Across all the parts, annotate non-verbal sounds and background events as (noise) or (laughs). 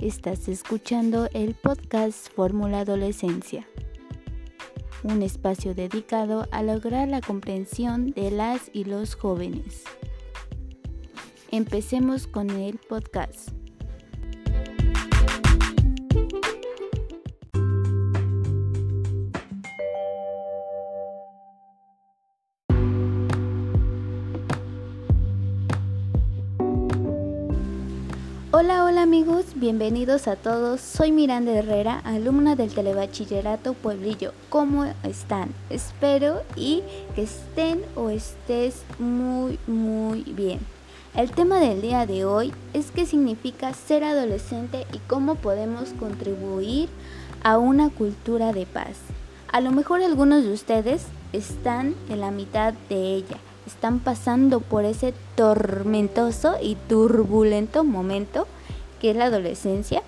Estás escuchando el podcast Fórmula Adolescencia, un espacio dedicado a lograr la comprensión de las y los jóvenes. Empecemos con el podcast. Hola, hola amigos, bienvenidos a todos. Soy Miranda Herrera, alumna del Telebachillerato Pueblillo. ¿Cómo están? Espero y que estén o estés muy, muy bien. El tema del día de hoy es qué significa ser adolescente y cómo podemos contribuir a una cultura de paz. A lo mejor algunos de ustedes están en la mitad de ella están pasando por ese tormentoso y turbulento momento que es la adolescencia.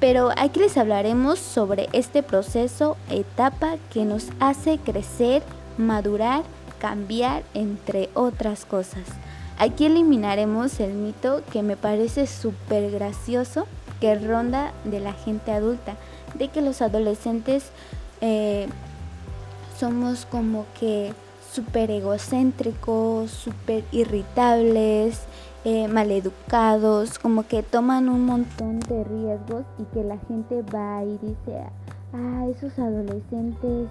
Pero aquí les hablaremos sobre este proceso, etapa que nos hace crecer, madurar, cambiar, entre otras cosas. Aquí eliminaremos el mito que me parece súper gracioso que ronda de la gente adulta, de que los adolescentes eh, somos como que súper egocéntricos, súper irritables, eh, maleducados, como que toman un montón de riesgos y que la gente va y dice, ah, esos adolescentes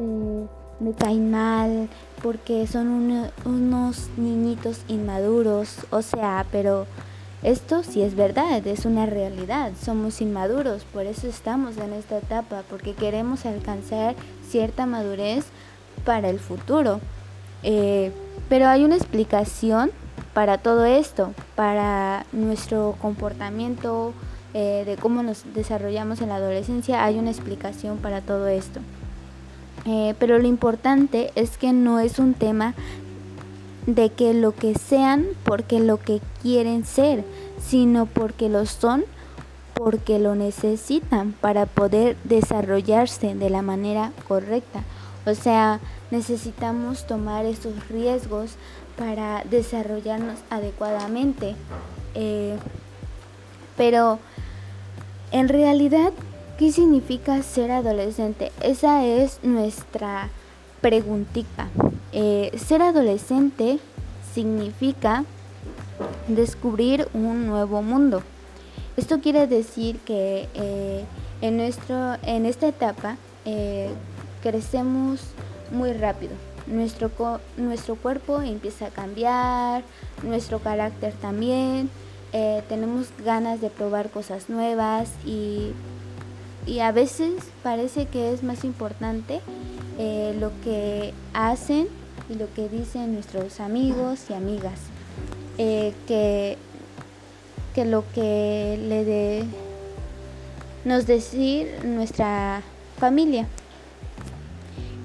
eh, me caen mal porque son unos niñitos inmaduros, o sea, pero esto sí es verdad, es una realidad, somos inmaduros, por eso estamos en esta etapa, porque queremos alcanzar cierta madurez para el futuro. Eh, pero hay una explicación para todo esto, para nuestro comportamiento, eh, de cómo nos desarrollamos en la adolescencia, hay una explicación para todo esto. Eh, pero lo importante es que no es un tema de que lo que sean porque lo que quieren ser, sino porque lo son porque lo necesitan para poder desarrollarse de la manera correcta. O sea, necesitamos tomar esos riesgos para desarrollarnos adecuadamente. Eh, pero en realidad, ¿qué significa ser adolescente? Esa es nuestra preguntita. Eh, ser adolescente significa descubrir un nuevo mundo. Esto quiere decir que eh, en, nuestro, en esta etapa crecemos muy rápido. Nuestro, nuestro cuerpo empieza a cambiar, nuestro carácter también, eh, tenemos ganas de probar cosas nuevas y, a veces parece que es más importante eh, lo que hacen y lo que dicen nuestros amigos y amigas eh, que, que lo que le de, nos decir nuestra familia.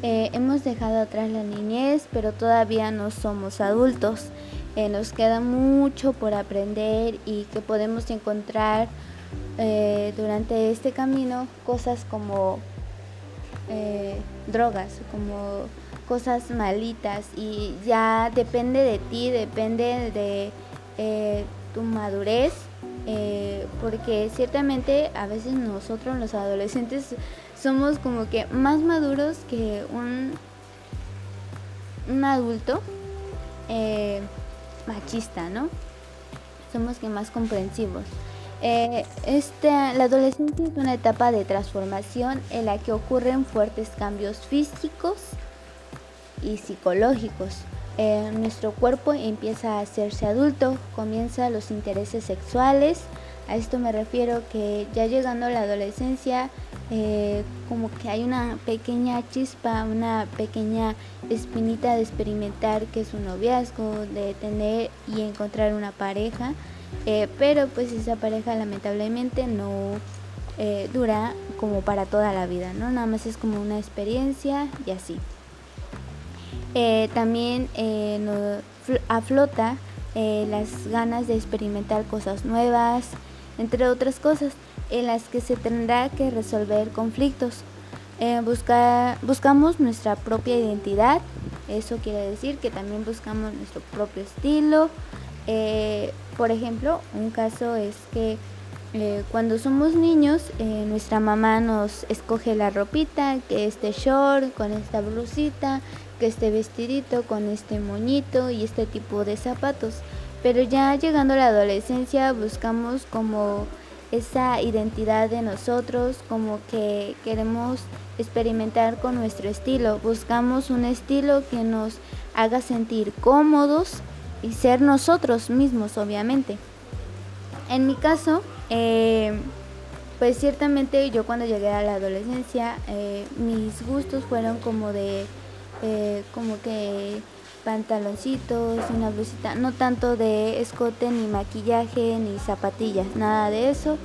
Eh, hemos dejado atrás la niñez, pero todavía no somos adultos. Eh, nos queda mucho por aprender y que podemos encontrar eh, durante este camino cosas como drogas, como cosas malitas y ya depende de ti, depende de tu madurez, porque ciertamente a veces nosotros los adolescentes somos como que más maduros que un, un adulto eh, machista, ¿no? Somos que más comprensivos. Eh, este, la adolescencia es una etapa de transformación en la que ocurren fuertes cambios físicos y psicológicos. Eh, nuestro cuerpo empieza a hacerse adulto, comienzan los intereses sexuales. A esto me refiero que ya llegando a la adolescencia eh, como que hay una pequeña chispa, una pequeña espinita de experimentar que es un noviazgo, de tener y encontrar una pareja, eh, pero pues esa pareja lamentablemente no eh, dura como para toda la vida, ¿no? Nada más es como una experiencia y así. también aflota las ganas de experimentar cosas nuevas, entre otras cosas en las que se tendrá que resolver conflictos. Eh, buscamos nuestra propia identidad, eso quiere decir que también buscamos nuestro propio estilo. Eh, por ejemplo, un caso es que Eh, cuando somos niños, eh, nuestra mamá nos escoge la ropita, que este short con esta blusita, que este vestidito con este moñito y este tipo de zapatos. Pero ya llegando a la adolescencia buscamos como esa identidad de nosotros, como que queremos experimentar con nuestro estilo. Buscamos un estilo que nos haga sentir cómodos y ser nosotros mismos, obviamente. En mi caso, eh, pues ciertamente yo cuando llegué a la adolescencia, eh, mis gustos fueron como de, eh, como que pantaloncitos, una blusita, no tanto de escote, ni maquillaje, ni zapatillas, nada de eso.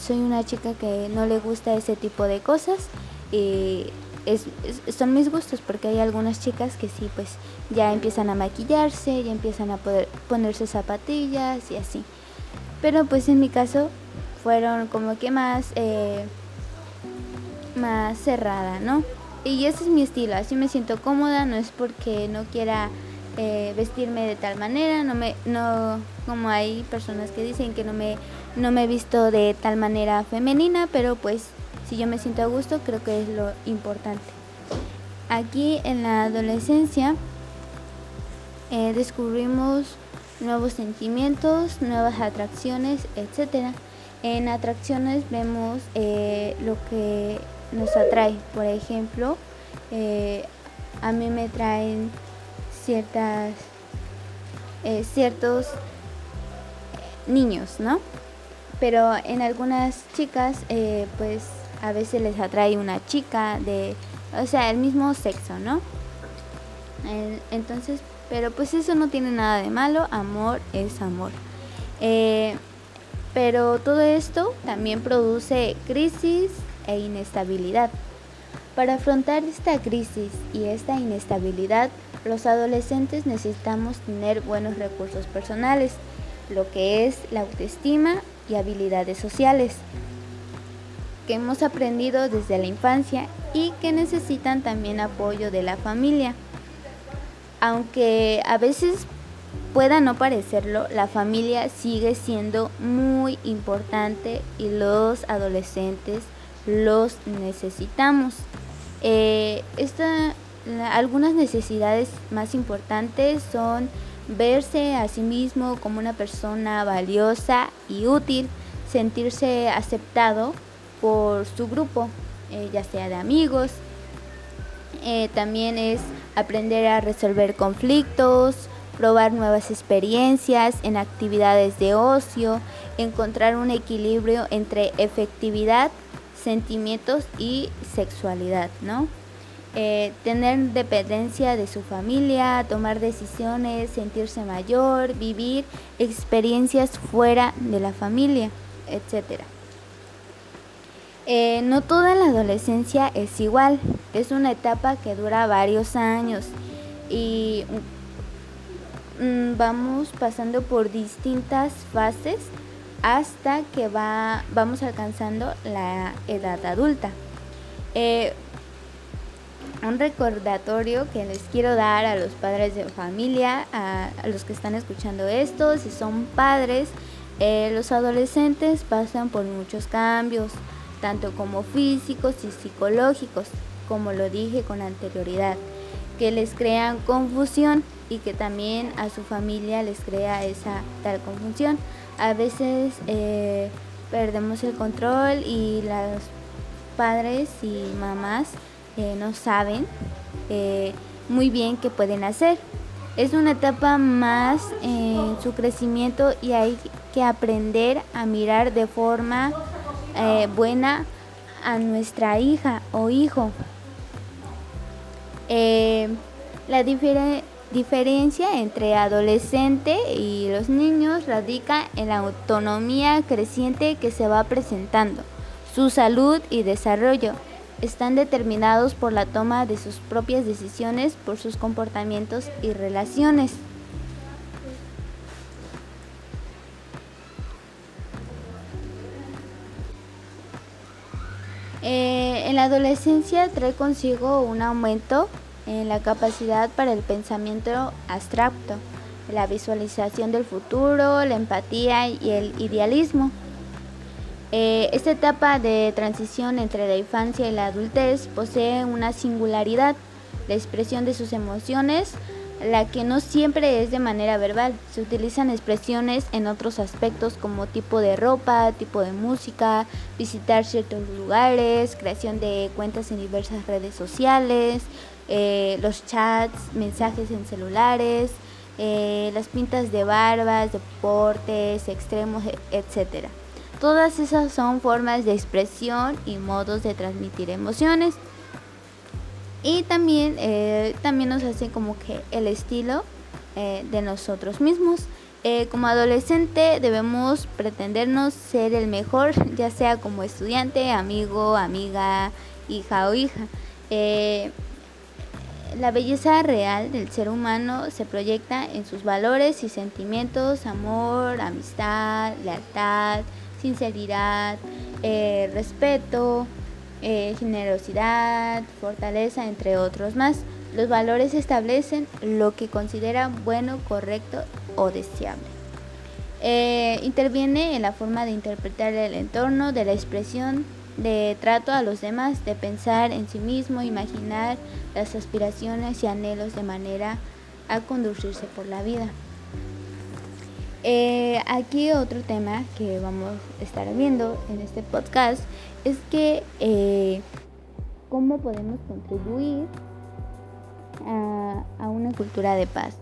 soy una chica que no le gusta ese tipo de cosas y es, son mis gustos porque hay algunas chicas que sí, pues ya empiezan a maquillarse, ya empiezan a poder ponerse zapatillas y así. Pero pues en mi caso fueron como que más, eh, más cerrada, ¿no? Y ese es mi estilo, así me siento cómoda, no es porque no quiera eh, vestirme de tal manera, no me, no, como hay personas que dicen que no me, no me he visto de tal manera femenina, pero pues si yo me siento a gusto, creo que es lo importante. Aquí en la adolescencia eh, descubrimos nuevos sentimientos, nuevas atracciones, etc. En atracciones vemos eh, lo que nos atrae. Por ejemplo, eh, a mí me traen ciertas, ciertos niños, ¿no? Pero en algunas chicas, pues a veces les atrae una chica de, o sea, el mismo sexo, ¿no? Entonces, pero pues eso no tiene nada de malo, amor es amor. Eh, pero todo esto también produce crisis e inestabilidad. Para afrontar esta crisis y esta inestabilidad, los adolescentes necesitamos tener buenos recursos personales, lo que es la autoestima y habilidades sociales que hemos aprendido desde la infancia y que necesitan también apoyo de la familia. Aunque a veces pueda no parecerlo, la familia sigue siendo muy importante y los adolescentes los necesitamos. Eh, algunas necesidades más importantes son verse a sí mismo como una persona valiosa y útil, sentirse aceptado por su grupo, eh, ya sea de amigos. Eh, también es aprender a resolver conflictos, probar nuevas experiencias en actividades de ocio, encontrar un equilibrio entre efectividad, sentimientos y sexualidad, ¿no? Eh, tener dependencia de su familia, tomar decisiones, sentirse mayor, vivir experiencias fuera de la familia, etcétera. Eh, no toda la adolescencia es igual, es una etapa que dura varios años y mm, vamos pasando por distintas fases hasta que va, vamos alcanzando la edad adulta. Eh, un recordatorio que les quiero dar a los padres de familia, a, los que están escuchando esto, si son padres, eh, los adolescentes pasan por muchos cambios tanto como físicos y psicológicos, como lo dije con anterioridad, que les crean confusión y que también a su familia les crea esa tal confusión. A veces eh, perdemos el control y los padres y mamás eh, no saben eh, muy bien qué pueden hacer. Es una etapa más en su crecimiento y hay que aprender a mirar de forma buena a nuestra hija o hijo. La diferencia entre adolescente y los niños radica en la autonomía creciente que se va presentando. Su salud y desarrollo están determinados por la toma de sus propias decisiones, por sus comportamientos y relaciones. Eh, en la adolescencia trae consigo un aumento en la capacidad para el pensamiento abstracto, la visualización del futuro, la empatía y el idealismo. Eh, esta etapa de transición entre la infancia y la adultez posee una singularidad, la expresión de sus emociones, la que no siempre es de manera verbal. Se utilizan expresiones en otros aspectos como tipo de ropa, tipo de música, visitar ciertos lugares, creación de cuentas en diversas redes sociales, eh, los chats, mensajes en celulares, eh, las pintas de barbas, deportes, extremos, etc. Todas esas son formas de expresión y modos de transmitir emociones. Y también, eh, también nos hace como que el estilo de nosotros mismos. Como adolescente debemos pretendernos ser el mejor, (laughs) ya sea como estudiante, amigo, amiga, hija o hija. La belleza real del ser humano se proyecta en sus valores y sentimientos, amor, amistad, lealtad, sinceridad, eh, respeto, eh, generosidad, fortaleza, entre otros más. Los valores establecen lo que consideran bueno, correcto o deseable. Eh, interviene en la forma de interpretar el entorno, de la expresión, de trato a los demás, de pensar en sí mismo, imaginar las aspiraciones y anhelos de manera a conducirse por la vida. Eh, aquí otro tema que vamos a estar viendo en este podcast es que eh, cómo podemos contribuir a, una cultura de paz.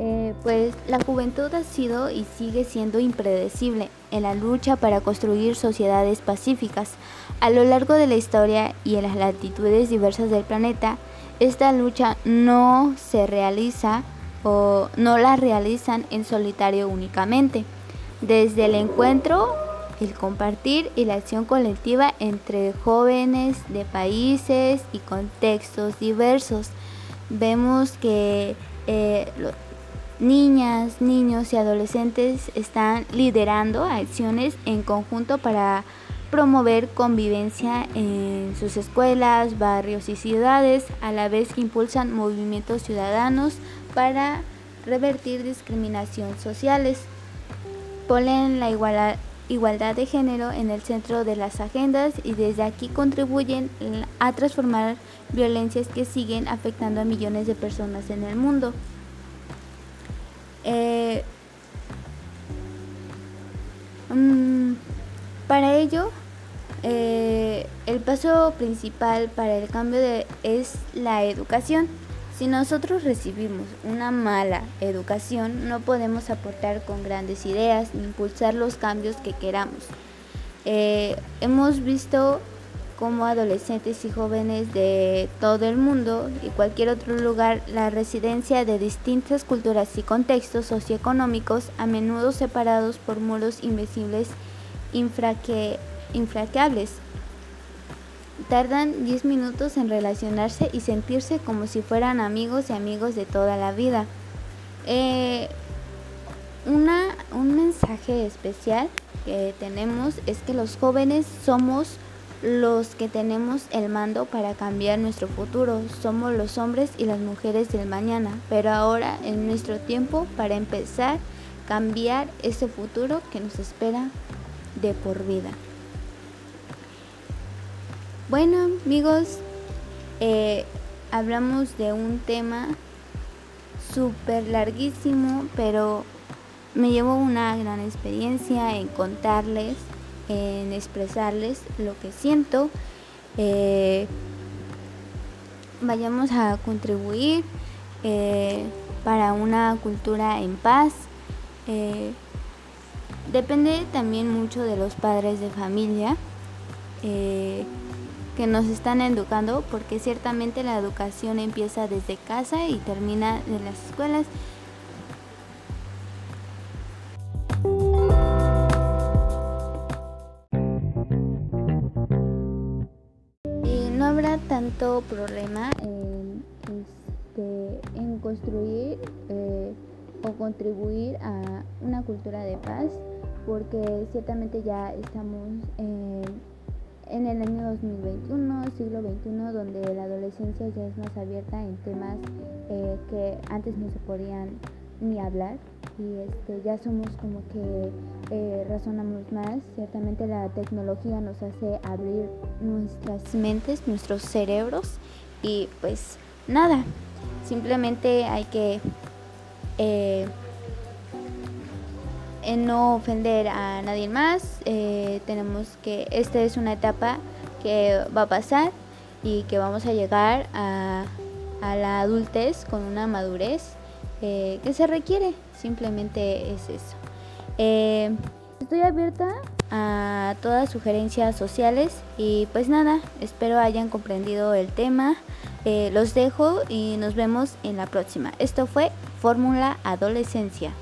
Eh, pues la juventud ha sido y sigue siendo impredecible en la lucha para construir sociedades pacíficas. A lo largo de la historia y en las latitudes diversas del planeta, esta lucha no se realiza o no la realizan en solitario únicamente. Desde el encuentro, el compartir y la acción colectiva entre jóvenes de países y contextos diversos. Vemos que eh, niñas, niños y adolescentes están liderando acciones en conjunto para promover convivencia en sus escuelas, barrios y ciudades, a la vez que impulsan movimientos ciudadanos para revertir discriminación sociales. Ponen la igualdad, de género en el centro de las agendas y desde aquí contribuyen a transformar violencias que siguen afectando a millones de personas en el mundo. Eh, mm, para ello, eh, el paso principal para el cambio es la educación. Si nosotros recibimos una mala educación, no podemos aportar con grandes ideas ni impulsar los cambios que queramos. Eh, hemos visto como adolescentes y jóvenes de todo el mundo y cualquier otro lugar la residencia de distintas culturas y contextos socioeconómicos, a menudo separados por muros invisibles infranqueables Tardan 10 minutos en relacionarse y sentirse como si fueran amigos y amigos de toda la vida. Eh, una, un mensaje especial que tenemos es que los jóvenes somos los que tenemos el mando para cambiar nuestro futuro. Somos los hombres y las mujeres del mañana, pero ahora en nuestro tiempo para empezar cambiar ese futuro que nos espera de por vida. Bueno amigos, eh, hablamos de un tema súper larguísimo, pero me llevó una gran experiencia en contarles, en expresarles lo que siento. Eh, vayamos a contribuir eh, para una cultura en paz. depende también mucho de los padres de familia que nos están educando, porque ciertamente la educación empieza desde casa y termina en las escuelas. Problema en, este, construir eh, o contribuir a una cultura de paz, porque ciertamente ya estamos en en el año 2021, siglo XXI, donde la adolescencia ya es más abierta en temas eh, que antes no se podían ni hablar. y este, ya somos como que eh, razonamos más. Ciertamente la tecnología nos hace abrir nuestras mentes, nuestros cerebros y pues nada, simplemente hay que eh, no ofender a nadie más. Eh, tenemos que, esta es una etapa que va a pasar y que vamos a llegar a, a la adultez con una madurez eh, que se requiere. Simplemente es eso. Eh, estoy abierta a todas sugerencias sociales y pues nada, espero hayan comprendido el tema. los dejo y nos vemos en la próxima. Esto fue Fórmula Adolescencia.